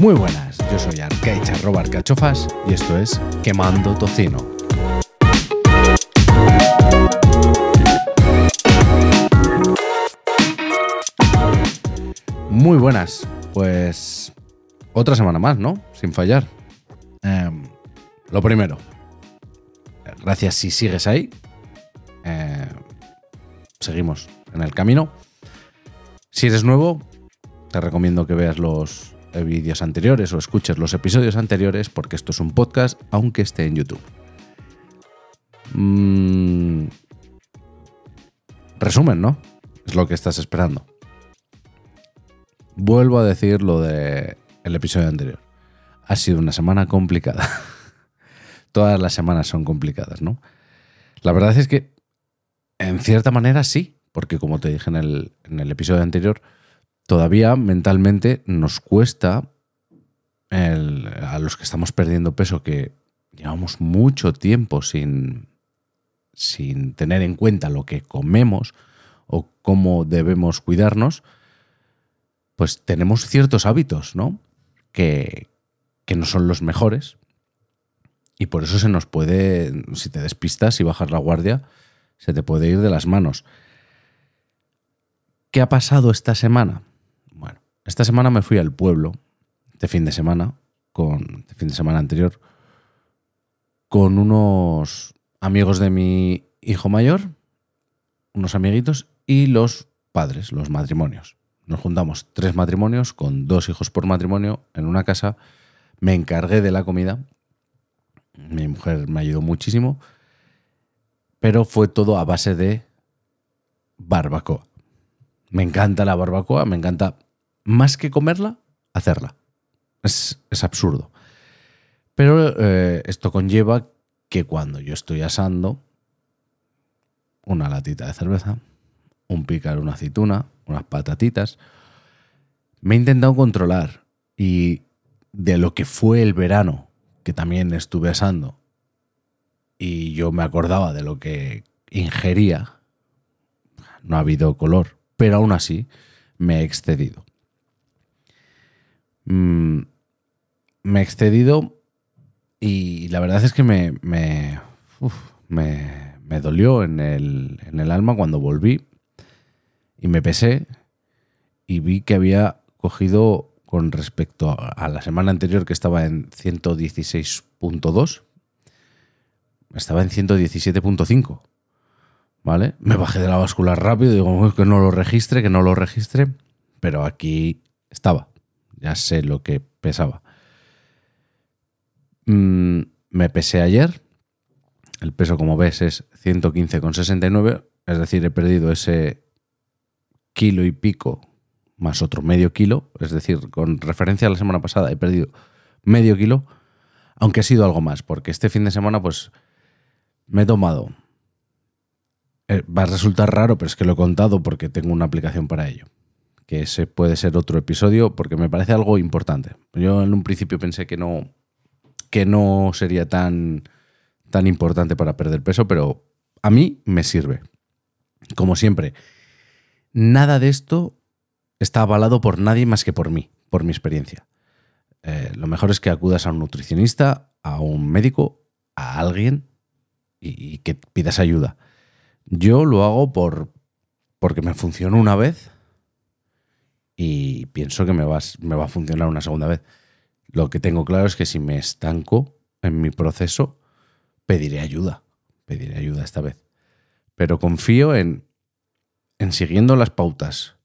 Muy buenas, yo soy Arcaich arroba arcachofas y esto es Quemando Tocino. Muy buenas, pues otra semana más, ¿no? Sin fallar. Em, lo primero, gracias si sigues ahí. Eh, seguimos en el camino. Si eres nuevo, te recomiendo que veas los vídeos anteriores o escuches los episodios anteriores porque esto es un podcast aunque esté en YouTube. Mm, resumen, ¿no? Es lo que estás esperando. Vuelvo a decir lo del el episodio anterior. Ha sido una semana complicada. Todas las semanas son complicadas, ¿no? La verdad es que, en cierta manera, sí, porque como te dije en el, episodio anterior, todavía mentalmente nos cuesta a los que estamos perdiendo peso, que llevamos mucho tiempo sin, sin tener en cuenta lo que comemos o cómo debemos cuidarnos, pues tenemos ciertos hábitos, ¿no? Que, que no son los mejores. Y por eso se nos puede, si te despistas y bajas la guardia, se te puede ir de las manos. ¿Qué ha pasado esta semana? Esta semana me fui al pueblo, de fin de semana, con, de fin de semana anterior, con unos amigos de mi hijo mayor, unos amiguitos y los padres, los matrimonios. Nos juntamos tres matrimonios con dos hijos por matrimonio en una casa. Me encargué de la comida. Mi mujer me ayudó muchísimo. Pero fue todo a base de barbacoa. Me encanta la barbacoa, me encanta más que comerla, hacerla. Es, absurdo. Pero eh, esto conlleva que cuando yo estoy asando, una latita de cerveza, un picar, una aceituna, unas patatitas, me he intentado controlar y de lo que fue el verano, que también estuve asando, y yo me acordaba de lo que ingería, no ha habido color, pero aún así me he excedido. Mm, me he excedido y la verdad es que me, me, me, dolió en el, en el alma cuando volví y me pesé y vi que había cogido con respecto a la semana anterior que estaba en 116.2, estaba en 117.5. ¿Vale? Me bajé de la báscula rápido, digo, que no lo registre, que no lo registre, pero aquí estaba ya sé lo que pesaba. Mm, me pesé ayer. El peso, como ves, es 115,69. Es decir, he perdido ese kilo y pico más otro medio kilo. Es decir, con referencia a la semana pasada, he perdido medio kilo. Aunque ha sido algo más, porque este fin de semana, pues, me he tomado. Eh, va a resultar raro, pero es que lo he contado porque tengo una aplicación para ello que ese puede ser otro episodio porque me parece algo importante. Yo en un principio pensé que no, que no sería tan, tan importante para perder peso, pero a mí me sirve. Como siempre, nada de esto está avalado por nadie más que por mí, por mi experiencia. Eh, lo mejor es que acudas a un nutricionista, a un médico, a alguien y, que pidas ayuda. Yo lo hago por, porque me funcionó una vez y pienso que me va, me va a funcionar una segunda vez. Lo que tengo claro es que si me estanco en mi proceso, pediré ayuda. Pediré ayuda esta vez. Pero confío en, en siguiendo las pautas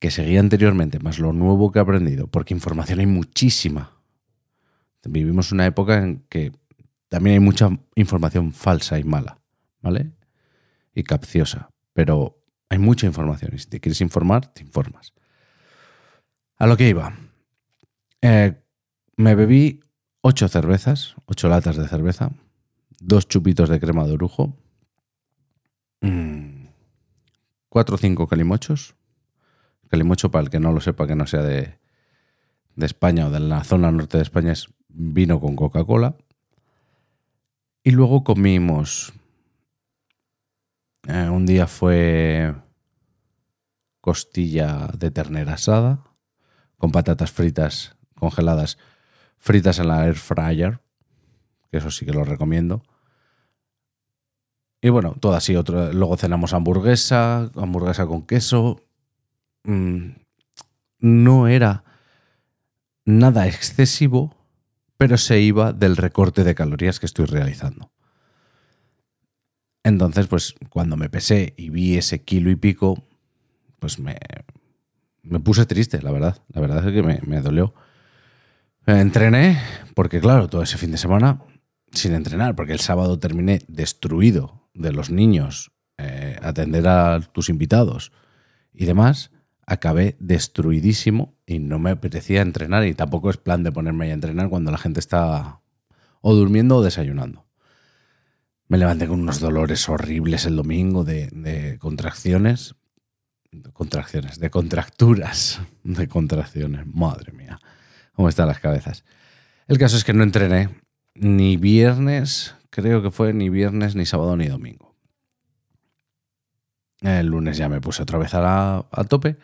que seguía anteriormente, más lo nuevo que he aprendido, porque información hay muchísima. Vivimos una época en que también hay mucha información falsa y mala, ¿vale? Y capciosa. Pero hay mucha información y si te quieres informar, te informas. A lo que iba. Eh, me bebí ocho cervezas, ocho latas de cerveza, dos chupitos de crema de orujo, mm, cuatro o cinco calimochos. Calimocho, para el que no lo sepa, que no sea de, de España o de la zona norte de España, es vino con Coca-Cola. Y luego comimos. eh, un día fue costilla de ternera asada con patatas fritas congeladas, fritas en la air fryer, que eso sí que lo recomiendo. Y bueno, todo así. Otro, luego cenamos hamburguesa, hamburguesa con queso. Mm, no era nada excesivo, pero se iba del recorte de calorías que estoy realizando. Entonces, pues cuando me pesé y vi ese kilo y pico, pues me, me puse triste, la verdad. La verdad es que me, me dolió. Entrené, porque claro, todo ese fin de semana sin entrenar, porque el sábado terminé destruido de los niños, eh, atender a tus invitados y demás, acabé destruidísimo y no me apetecía entrenar y tampoco es plan de ponerme a entrenar cuando la gente está o durmiendo o desayunando. Me levanté con unos dolores horribles el domingo de, contracciones, contracciones, de contracturas, de contracciones, madre mía, cómo están las cabezas. El caso es que no entrené ni viernes, creo que fue ni viernes, ni sábado, ni domingo. El lunes ya me puse otra vez a, a tope.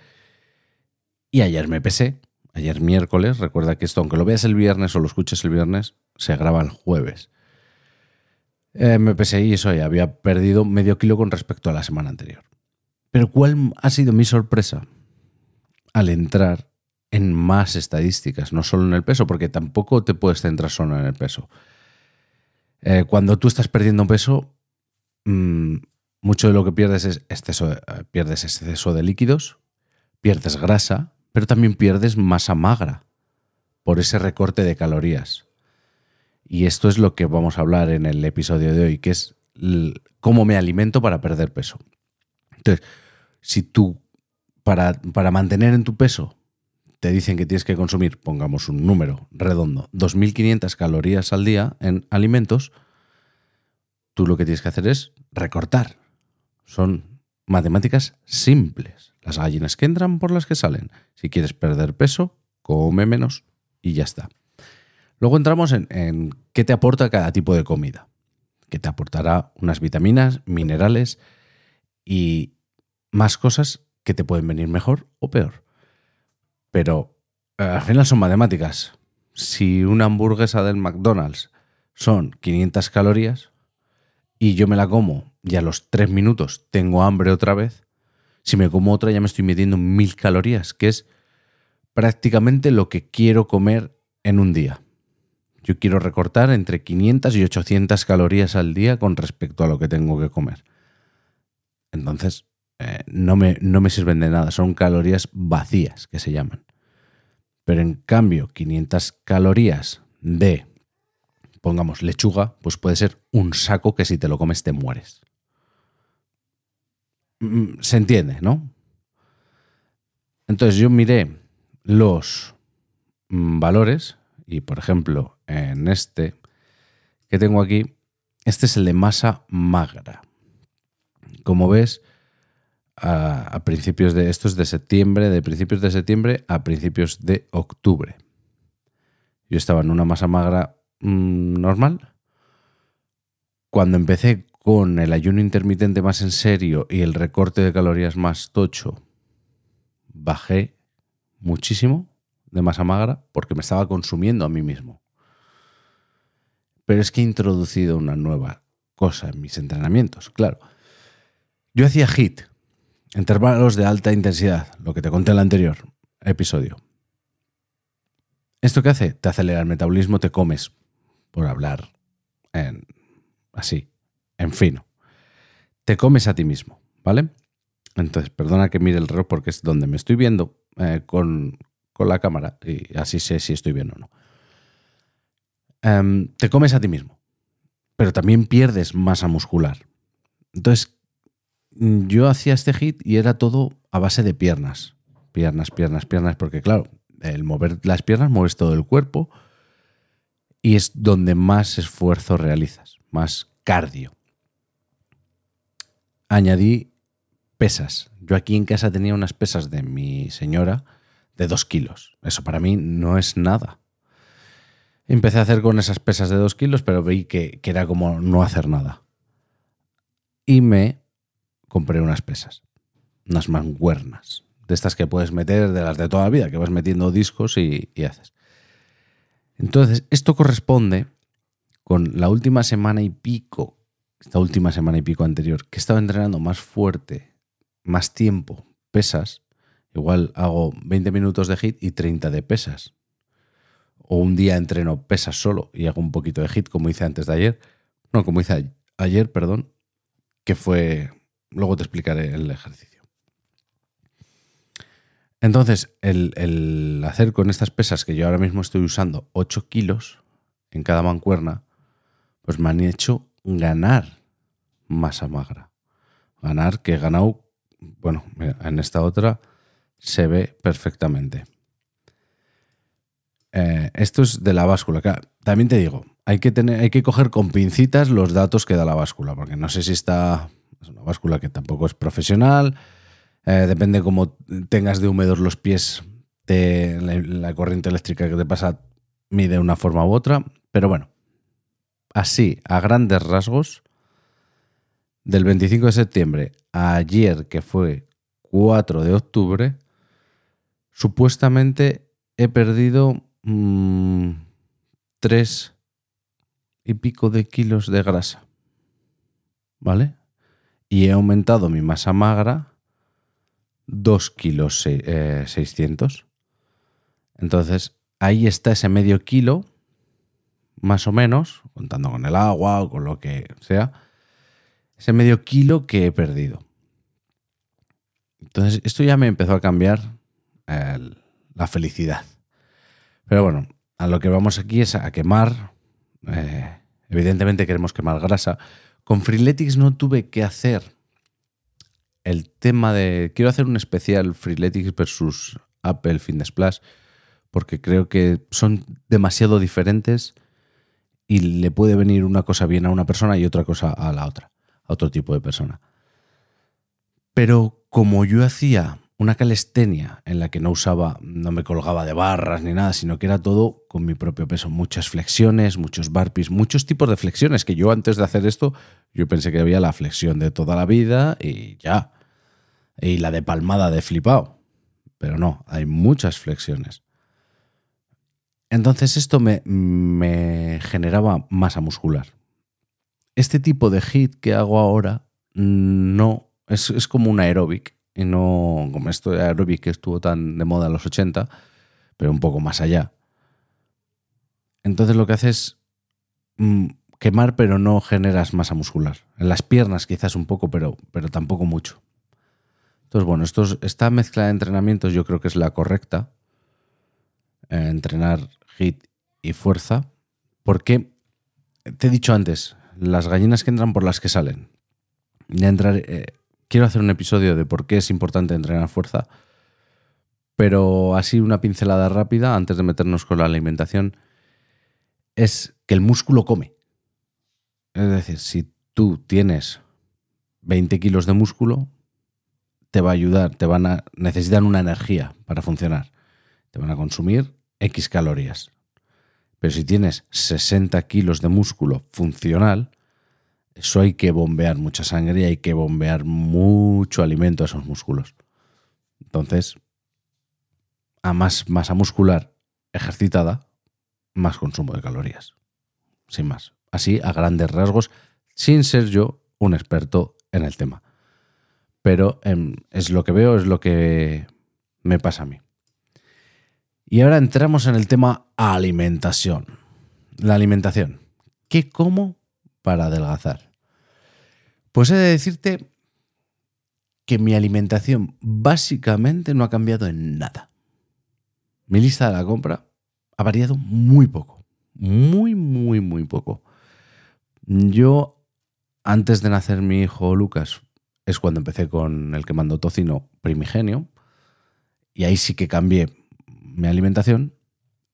Y ayer me pesé. Ayer miércoles. Recuerda que esto, aunque lo veas el viernes o lo escuches el viernes, se graba el jueves. Eh, me pesé y eso, ya había perdido medio kilo con respecto a la semana anterior. Pero ¿cuál ha sido mi sorpresa? Al entrar en más estadísticas, no solo en el peso, porque tampoco te puedes centrar solo en el peso. Eh, cuando tú estás perdiendo peso, mm, mucho de lo que pierdes es exceso, eh, pierdes exceso de líquidos, pierdes grasa, pero también pierdes masa magra por ese recorte de calorías. Y esto es lo que vamos a hablar en el episodio de hoy, que es cómo me alimento para perder peso. Entonces, si tú, para, para mantener en tu peso, te dicen que tienes que consumir, pongamos un número redondo, 2.500 calorías al día en alimentos, tú lo que tienes que hacer es recortar. Son matemáticas simples. Las gallinas que entran por las que salen. Si quieres perder peso, come menos y ya está. Luego entramos en, qué te aporta cada tipo de comida. Que te aportará unas vitaminas, minerales y más cosas que te pueden venir mejor o peor. Pero eh, al final son matemáticas. Si una hamburguesa del McDonald's son 500 calorías y yo me la como y a los 3 minutos tengo hambre otra vez, si me como otra ya me estoy metiendo 1000 calorías, que es prácticamente lo que quiero comer en un día. Yo quiero recortar entre 500 y 800 calorías al día con respecto a lo que tengo que comer. Entonces, eh, no, me, no me sirven de nada, son calorías vacías que se llaman. Pero en cambio, 500 calorías de, pongamos, lechuga, pues puede ser un saco que si te lo comes te mueres. Mm, Se entiende, ¿no? Entonces yo miré los mm, valores y, por ejemplo, en este que tengo aquí, este es el de masa magra. Como ves, a, principios de esto es de septiembre, de principios de septiembre a principios de octubre. Yo estaba en una masa magra mm, normal. Cuando empecé con el ayuno intermitente más en serio y el recorte de calorías más tocho, bajé muchísimo de masa magra porque me estaba consumiendo a mí mismo. Pero es que he introducido una nueva cosa en mis entrenamientos, claro. Yo hacía HIT, intervalos de alta intensidad, lo que te conté en el anterior episodio. ¿Esto qué hace? Te acelera el metabolismo, te comes, por hablar en, así, en fino. Te comes a ti mismo, ¿vale? Entonces, perdona que mire el reloj porque es donde me estoy viendo eh, con, con la cámara y así sé si estoy bien o no. Em, te comes a ti mismo, pero también pierdes masa muscular. Entonces, mm, yo hacía este hit y era todo a base de piernas. Piernas, piernas, piernas, porque claro, el mover las piernas mueves todo el cuerpo y es donde más esfuerzo realizas, más cardio. Añadí pesas. Yo aquí en casa tenía unas pesas de mi señora de dos kilos. Eso para mí no es nada. Empecé a hacer con esas pesas de 2 kilos, pero vi que, que era como no hacer nada. Y me compré unas pesas, unas manguernas, de estas que puedes meter de las de toda la vida, que vas metiendo discos y, y haces. Entonces, esto corresponde con la última semana y pico, esta última semana y pico anterior, que estaba entrenando más fuerte, más tiempo, pesas, igual hago 20 minutos de hit y 30 de pesas. O un día entreno pesas solo y hago un poquito de hit, como hice antes de ayer. No, como hice ayer, perdón, que fue... Luego te explicaré el ejercicio. Entonces, el, el, hacer con estas pesas que yo ahora mismo estoy usando 8 kilos en cada mancuerna, pues me han hecho ganar masa magra. Ganar que ganado, bueno, en esta otra se ve perfectamente. Eh, esto es de la báscula. También te digo, hay que, tener, hay que coger con pincitas los datos que da la báscula, porque no sé si está. Es una báscula que tampoco es profesional. Eh, depende cómo tengas de húmedos los pies, la, la corriente eléctrica que te pasa mide una forma u otra. Pero bueno, así, a grandes rasgos, del 25 de septiembre a ayer, que fue 4 de octubre, supuestamente he perdido 3 mm, y pico de kilos de grasa. ¿Vale? Y he aumentado mi masa magra 2 kilos 600. Eh, Entonces, ahí está ese medio kilo más o menos, contando con el agua o con lo que sea, ese medio kilo que he perdido. Entonces, esto ya me empezó a cambiar la felicidad. Pero bueno, a lo que vamos aquí es a quemar. Eh, evidentemente queremos quemar grasa. Con Freeletics no tuve que hacer el tema de. Quiero hacer un especial Freeletics versus Apple Fitness Plus, porque creo que son demasiado diferentes y le puede venir una cosa bien a una persona y otra cosa a la otra, a otro tipo de persona. Pero como yo hacía una calistenia en la que no usaba, no me colgaba de barras ni nada, sino que era todo con mi propio peso, muchas flexiones, muchos burpees, muchos tipos de flexiones, que yo antes de hacer esto, yo pensé que había la flexión de toda la vida y ya, y la de palmada de flipado, pero no, hay muchas flexiones. Entonces esto me, generaba masa muscular. Este tipo de hit que hago ahora no es, como un aeróbic y no como esto de aeróbic que estuvo tan de moda en los 80, pero un poco más allá. Entonces lo que haces es mm, quemar pero no generas masa muscular. En las piernas quizás un poco, pero, pero tampoco mucho. Entonces bueno, esta mezcla de entrenamientos yo creo que es la correcta eh, entrenar hit y fuerza, porque te he dicho antes, las gallinas que entran por las que salen. entrar, eh, quiero hacer un episodio de por qué es importante entrenar fuerza, pero así una pincelada rápida antes de meternos con la alimentación es que el músculo come. Es decir, si tú tienes 20 kilos de músculo, te va a ayudar, te van a necesitan una energía para funcionar. Te van a consumir X calorías. Pero si tienes 60 kilos de músculo funcional, eso hay que bombear mucha sangre y hay que bombear mucho alimento a esos músculos. Entonces, a más masa muscular ejercitada, más consumo de calorías. Sin más. Así, a grandes rasgos, sin ser yo un experto en el tema. Pero em, es lo que veo, es lo que me pasa a mí. Y ahora entramos en el tema alimentación. La alimentación. ¿Qué como para adelgazar? Pues he de decirte que mi alimentación básicamente no ha cambiado en nada. Mi lista de la compra ha variado muy poco. Muy, muy, muy poco. Yo, antes de nacer mi hijo Lucas, es cuando empecé con el que mandó tocino primigenio. Y ahí sí que cambié mi alimentación,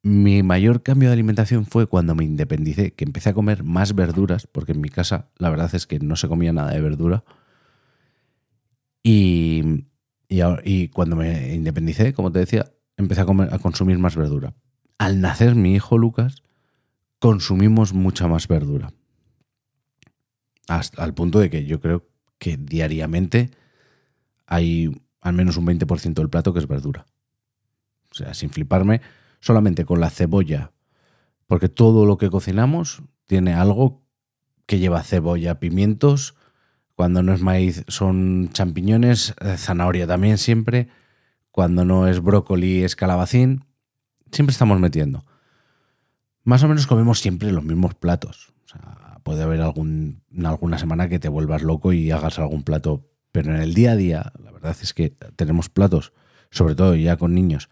mi mayor cambio de alimentación fue cuando me independicé, que empecé a comer más verduras, porque en mi casa la verdad es que no se comía nada de verdura. Y, y, cuando me independicé, como te decía, empecé a, comer, a consumir más verdura. Al nacer mi hijo Lucas, consumimos mucha más verdura. Hasta al punto de que yo creo que diariamente hay al menos un 20% del plato que es verdura. O sea, sin fliparme, solamente con la cebolla, porque todo lo que cocinamos tiene algo que lleva cebolla, pimientos, cuando no es maíz son champiñones, eh, zanahoria también siempre, cuando no es brócoli es calabacín, siempre estamos metiendo. Más o menos comemos siempre los mismos platos. O sea, puede haber algún, alguna semana que te vuelvas loco y hagas algún plato, pero en el día a día, la verdad es que tenemos platos, sobre todo ya con niños,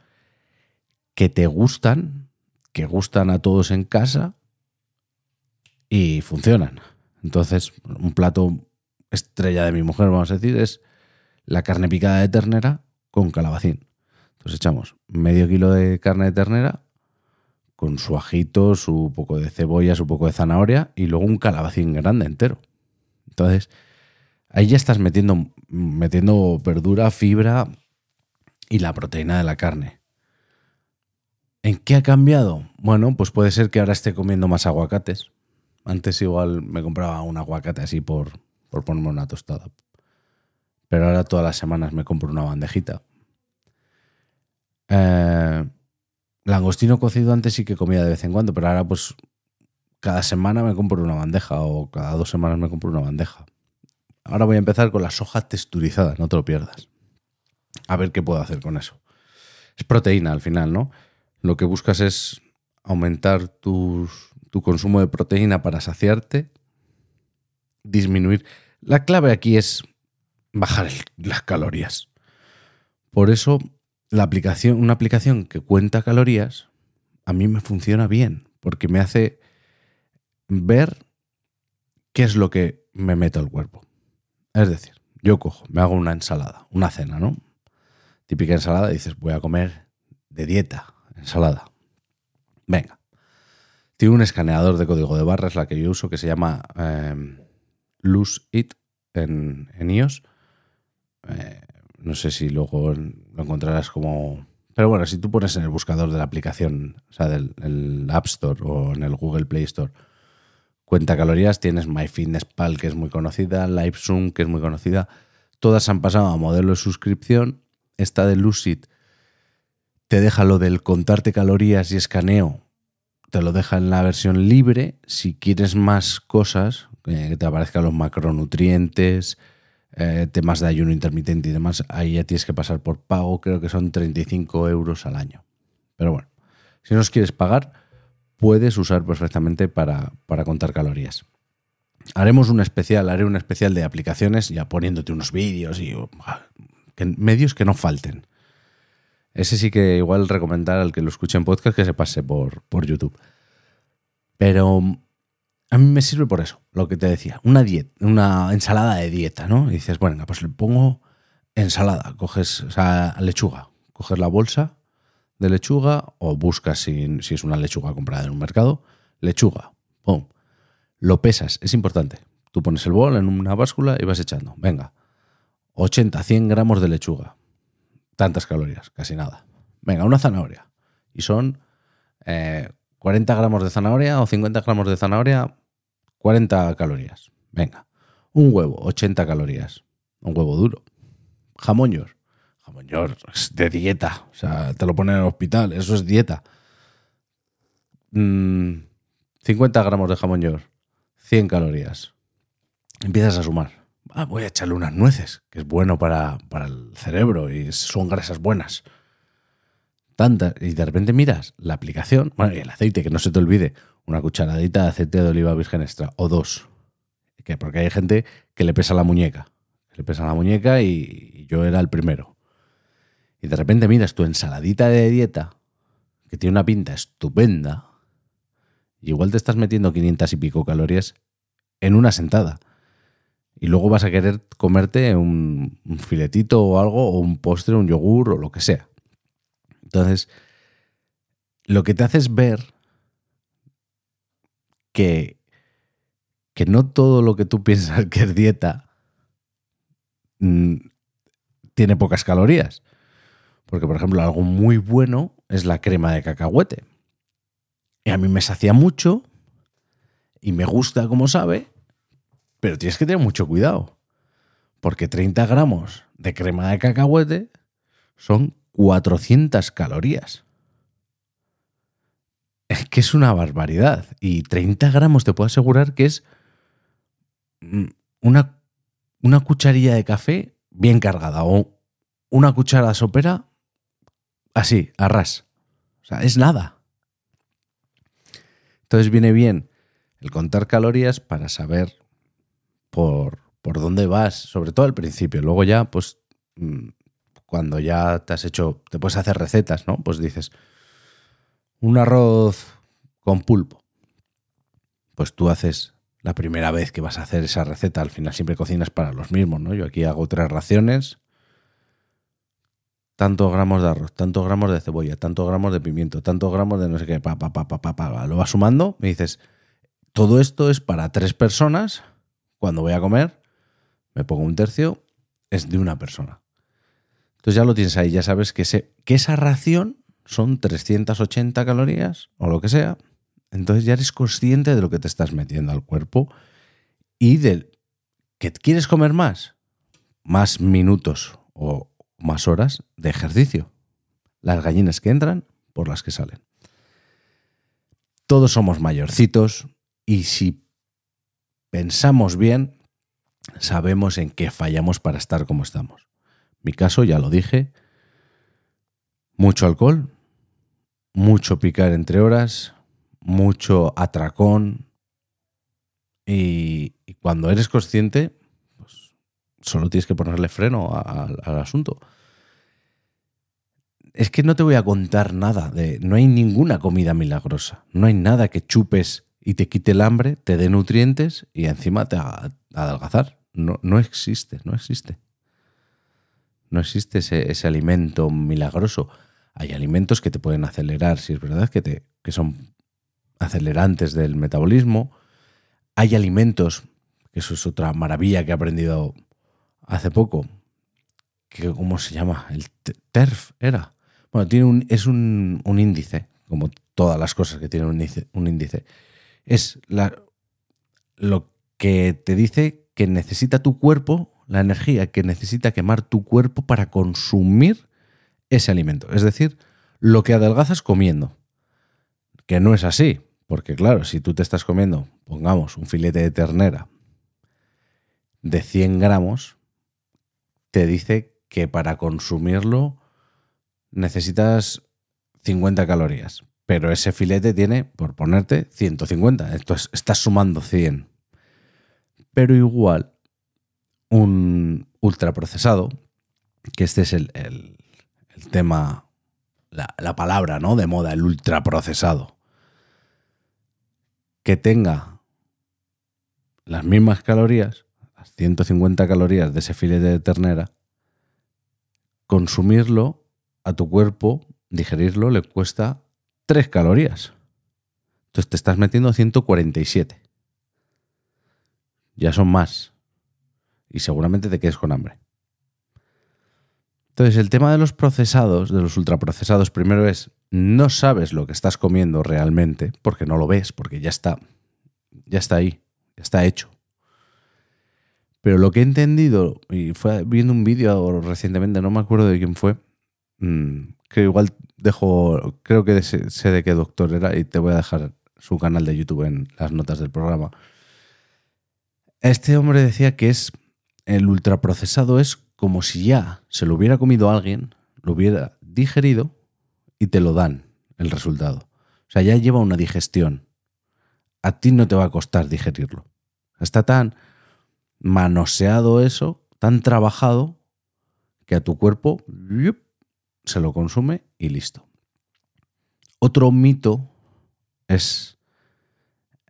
que te gustan, que gustan a todos en casa y funcionan. Entonces, un plato estrella de mi mujer, vamos a decir, es la carne picada de ternera con calabacín. Entonces echamos medio kilo de carne de ternera con su ajito, su poco de cebolla, su poco de zanahoria y luego un calabacín grande entero. Entonces, ahí ya estás metiendo, metiendo verdura, fibra y la proteína de la carne. ¿En qué ha cambiado? Bueno, pues puede ser que ahora esté comiendo más aguacates. Antes igual me compraba un aguacate así por, por ponerme una tostada. Pero ahora todas las semanas me compro una bandejita. Eh, langostino cocido antes sí que comía de vez en cuando, pero ahora pues cada semana me compro una bandeja o cada dos semanas me compro una bandeja. Ahora voy a empezar con la soja texturizada, no te lo pierdas. A ver qué puedo hacer con eso. Es proteína al final, ¿no? Lo que buscas es aumentar tu consumo de proteína para saciarte, disminuir. La clave aquí es bajar las calorías. Por eso, la aplicación, una aplicación que cuenta calorías, a mí me funciona bien, porque me hace ver qué es lo que me meto al cuerpo. Es decir, yo cojo, me hago una ensalada, una cena, ¿no? Típica ensalada, dices, voy a comer de dieta, ensalada. Venga. Tiene un escaneador de código de barras, la que yo uso, que se llama eh, Lose It en, iOS. Eh, no sé si luego lo encontrarás como... Pero bueno, si tú pones en el buscador de la aplicación, o sea, del App Store o en el Google Play Store, cuenta calorías, tienes MyFitnessPal, que es muy conocida, LiveZoom, que es muy conocida. Todas han pasado a modelo de suscripción. Esta de Lucid te deja lo del contarte calorías y escaneo, te lo deja en la versión libre. Si quieres más cosas, eh, que te aparezcan los macronutrientes, eh, temas de ayuno intermitente y demás, ahí ya tienes que pasar por pago, creo que son 35 euros al año. Pero bueno, si no los quieres pagar, puedes usar perfectamente para, para contar calorías. Haremos un especial, haré un especial de aplicaciones, ya poniéndote unos vídeos y medios que no falten. Ese sí que igual recomendar al que lo escuche en podcast que se pase por, por YouTube. Pero a mí me sirve por eso, lo que te decía, una dieta, una ensalada de dieta, ¿no? Y dices, bueno, pues le pongo ensalada, coges, o sea, lechuga, coges la bolsa de lechuga o buscas si, si es una lechuga comprada en un mercado, lechuga, pum, lo pesas, es importante. Tú pones el bol en una báscula y vas echando, venga, 80, 100 gramos de lechuga, tantas calorías, casi nada. Venga, una zanahoria. Y son 40 eh, gramos de zanahoria o 50 gramos de zanahoria, 40 calorías. Venga. Un huevo, 80 calorías. Un huevo duro. Jamón york es de dieta. O sea, te lo ponen en el hospital. Eso es dieta. 50 mm, gramos de york. 100 calorías. Empiezas a sumar ah, voy a echarle unas nueces, que es bueno para, el cerebro y son grasas buenas. Tantas, y de repente miras la aplicación, bueno, y el aceite, que no se te olvide, una cucharadita de aceite de oliva virgen extra, o dos. Que porque hay gente que le pesa la muñeca. Le pesa la muñeca y, yo era el primero. Y de repente miras tu ensaladita de dieta, que tiene una pinta estupenda, y igual te estás metiendo 500 y pico calorías en una sentada y luego vas a querer comerte un, filetito o algo, o un postre, un yogur o lo que sea. Entonces, lo que te hace es ver que, que no todo lo que tú piensas que es dieta mm, tiene pocas calorías. Porque, por ejemplo, algo muy bueno es la crema de cacahuete. Y a mí me sacia mucho, y me gusta como sabe, pero tienes que tener mucho cuidado. Porque 30 gramos de crema de cacahuete son 400 calorías. Es que es una barbaridad. Y 30 gramos te puedo asegurar que es mm, una, una cucharilla de café bien cargada o una cuchara sopera así, a ras. O sea, es nada. Entonces viene bien el contar calorías para saber por, por dónde vas, sobre todo al principio. Luego ya, pues, mm, cuando ya te has hecho, te puedes hacer recetas, ¿no? Pues dices, un arroz con pulpo. Pues tú haces la primera vez que vas a hacer esa receta, al final siempre cocinas para los mismos, ¿no? Yo aquí hago tres raciones, tantos gramos de arroz, tantos gramos de cebolla, tantos gramos de pimiento, tantos gramos de no sé qué, pa, pa, pa, pa, pa, pa, lo vas sumando, me dices, todo esto es para tres personas, cuando voy a comer, me pongo un tercio, es de una persona. Entonces ya lo tienes ahí, ya sabes que, que esa ración son 380 calorías o lo que sea, entonces ya eres consciente de lo que te estás metiendo al cuerpo y de que quieres comer más, más minutos o más horas de ejercicio. Las gallinas que entran por las que salen. Todos somos mayorcitos y si pensamos bien, sabemos en qué fallamos para estar como estamos. Mi caso, ya lo dije, mucho alcohol, mucho picar entre horas, mucho atracón. Y, cuando eres consciente, pues solo tienes que ponerle freno al asunto. Es que no te voy a contar nada de. No hay ninguna comida milagrosa. No hay nada que chupes y te quite el hambre, te dé nutrientes y encima te haga adelgazar. No, no existe, no existe. No existe ese, ese, alimento milagroso. Hay alimentos que te pueden acelerar, si es verdad, que, te, que son acelerantes del metabolismo. Hay alimentos, que eso es otra maravilla que he aprendido hace poco, que ¿cómo se llama? El TERF era. Bueno, tiene un, es un, índice, como todas las cosas que tienen un índice. Es lo que te dice que necesita tu cuerpo, la energía que necesita quemar tu cuerpo para consumir ese alimento. Es decir, lo que adelgazas comiendo. Que no es así. Porque claro, si tú te estás comiendo, pongamos, un filete de ternera de 100 gramos, te dice que para consumirlo necesitas 50 calorías. Pero ese filete tiene, por ponerte, 150. Entonces estás sumando 100. Pero igual, un ultraprocesado, que este es el, tema, la, la palabra ¿no? de moda, el ultraprocesado que tenga las mismas calorías, las 150 calorías de ese filete de ternera, consumirlo a tu cuerpo, digerirlo, le cuesta 3 calorías. Entonces te estás metiendo 147. Ya son más. Y seguramente te quedes con hambre. Entonces el tema de los procesados, de los ultraprocesados, primero es no sabes lo que estás comiendo realmente, porque no lo ves, porque ya está, ya está ahí, ya está hecho. Pero lo que he entendido, y fue viendo un vídeo recientemente, no me acuerdo de quién fue, mm, que igual dejo, creo que sé de qué doctor era y te voy a dejar su canal de YouTube en las notas del programa. Este hombre decía que es el ultraprocesado es como si ya se lo hubiera comido alguien, lo hubiera digerido y te lo dan el resultado. O sea, ya lleva una digestión. A ti no te va a costar digerirlo. Está tan manoseado eso, tan trabajado, que a tu cuerpo se lo consume y listo. Otro mito es...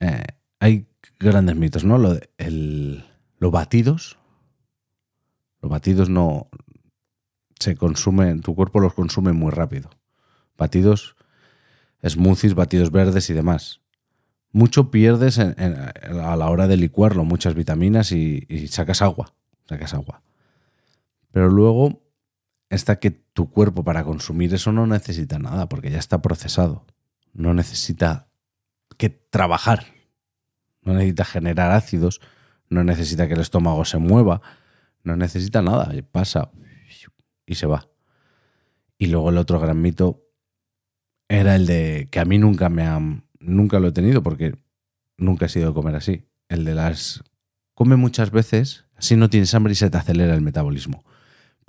Eh, hay grandes mitos, ¿no? Lo el, los batidos. Los batidos no... Se consumen, tu cuerpo los consume muy rápido batidos smoothies, batidos verdes y demás. Mucho pierdes a la hora de licuarlo, muchas vitaminas y, sacas agua, sacas agua. Pero luego está que tu cuerpo para consumir eso no necesita nada porque ya está procesado. No necesita que trabajar. no necesita generar ácidos, no necesita que el estómago se mueva, no necesita nada, pasa y se va. Y luego el otro gran mito era el de que a mí nunca me han, nunca lo he tenido porque nunca he sido comer así. El de las come muchas veces, así no tienes hambre y se te acelera el metabolismo.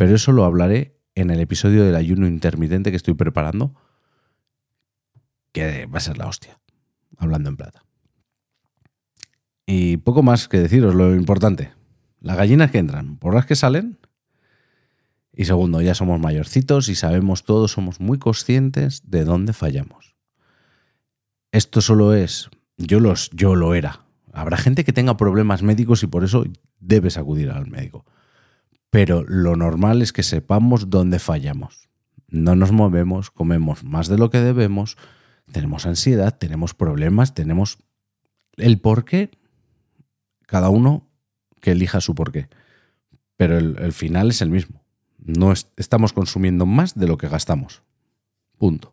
Pero eso lo hablaré en el episodio del ayuno intermitente que estoy preparando, que va a ser la hostia, hablando en plata. Y poco más que deciros, lo importante. Las gallinas que entran, por las que salen. Y segundo, ya somos mayorcitos y sabemos todos, somos muy conscientes de dónde fallamos. Esto solo es, yo, los, yo lo era. Habrá gente que tenga problemas médicos y por eso debes acudir al médico. Pero lo normal es que sepamos dónde fallamos. No nos movemos, comemos más de lo que debemos, tenemos ansiedad, tenemos problemas, tenemos el por qué. Cada uno que elija su porqué. Pero el, final es el mismo. No estamos consumiendo más de lo que gastamos. Punto.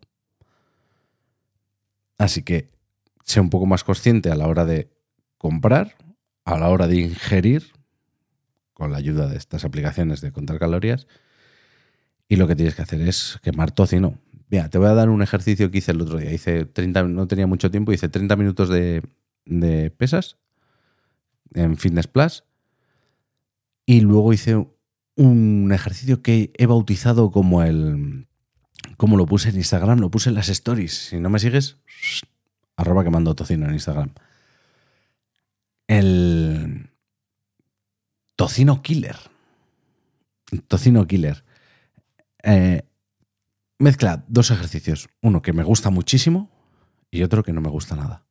Así que sea un poco más consciente a la hora de comprar, a la hora de ingerir, con la ayuda de estas aplicaciones de contar calorías. Y lo que tienes que hacer es quemar tocino. Mira, te voy a dar un ejercicio que hice el otro día. Hice 30, no tenía mucho tiempo, hice 30 minutos de, pesas en Fitness Plus y luego hice un ejercicio que he bautizado como el. Como lo puse en Instagram, lo puse en las stories. Si no me sigues, arroba quemando tocino en Instagram. El. Tocino Killer. Tocino Killer. Eh, mezcla dos ejercicios. Uno que me gusta muchísimo y otro que no me gusta nada.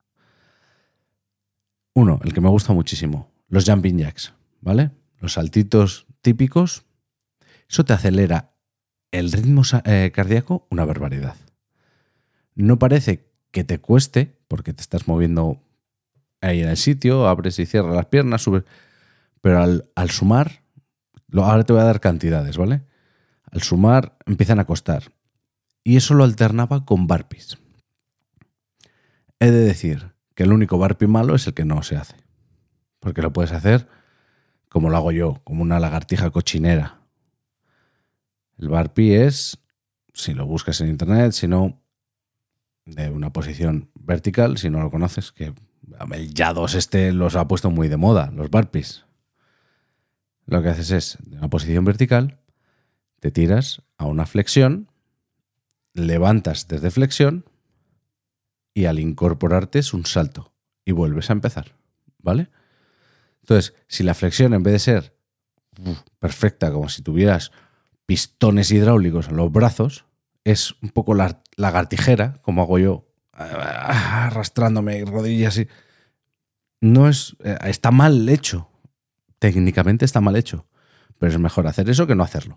Uno, el que me gusta muchísimo. Los jumping jacks, ¿vale? los saltitos típicos, eso te acelera el ritmo eh, cardíaco una barbaridad. No parece que te cueste, porque te estás moviendo ahí en el sitio, abres y cierras las piernas, subes, pero al, sumar, ahora te voy a dar cantidades, ¿vale? Al sumar empiezan a costar. Y eso lo alternaba con barpees. He de decir que el único barpee malo es el que no se hace. Porque lo puedes hacer como lo hago yo, como una lagartija cochinera. El barpi es, si lo buscas en internet, si no, de una posición vertical, si no lo conoces, que el Yados este los ha puesto muy de moda, los barpis. Lo que haces es, de una posición vertical, te tiras a una flexión, levantas desde flexión y al incorporarte es un salto y vuelves a empezar, ¿vale? Entonces, si la flexión en vez de ser perfecta, como si tuvieras pistones hidráulicos en los brazos, es un poco la lagartijera, como hago yo, arrastrándome rodillas y... No es... Eh, está mal hecho. Técnicamente está mal hecho. Pero es mejor hacer eso que no hacerlo.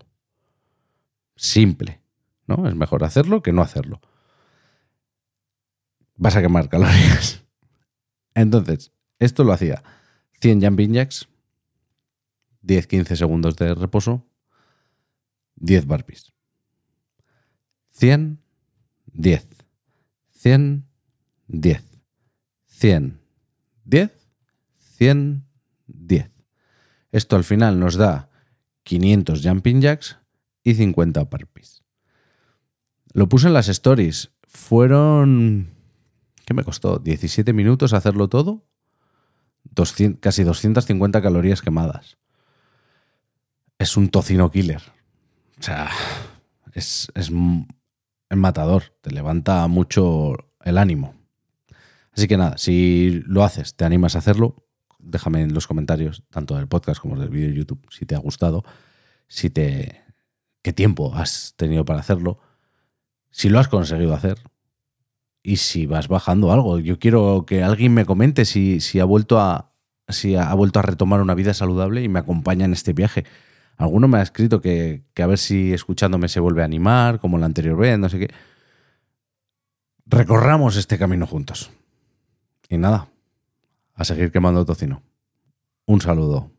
Simple. ¿No? Es mejor hacerlo que no hacerlo. Vas a quemar calorías. Entonces, esto lo hacía 100 jumping jacks, 10-15 segundos de reposo, 10 barpees. 100, 10. 100, 10. 100, 10. 100, 10. Esto al final nos da 500 jumping jacks y 50 barpees. Lo puse en las stories. Fueron... ¿Qué me costó? ¿17 minutos hacerlo todo? casi 250 calorías quemadas. Es un tocino killer. O sea, es, es, matador. Te levanta mucho el ánimo. Así que nada, si lo haces, te animas a hacerlo, déjame en los comentarios, tanto del podcast como del vídeo de YouTube, si te ha gustado, si te. qué tiempo has tenido para hacerlo, si lo has conseguido hacer, y si vas bajando algo. Yo quiero que alguien me comente si, si, ha vuelto a, si ha vuelto a retomar una vida saludable y me acompaña en este viaje. Alguno me ha escrito que, que a ver si escuchándome se vuelve a animar, como la anterior vez, no sé qué. Recorramos este camino juntos. Y nada, a seguir quemando tocino. Un saludo.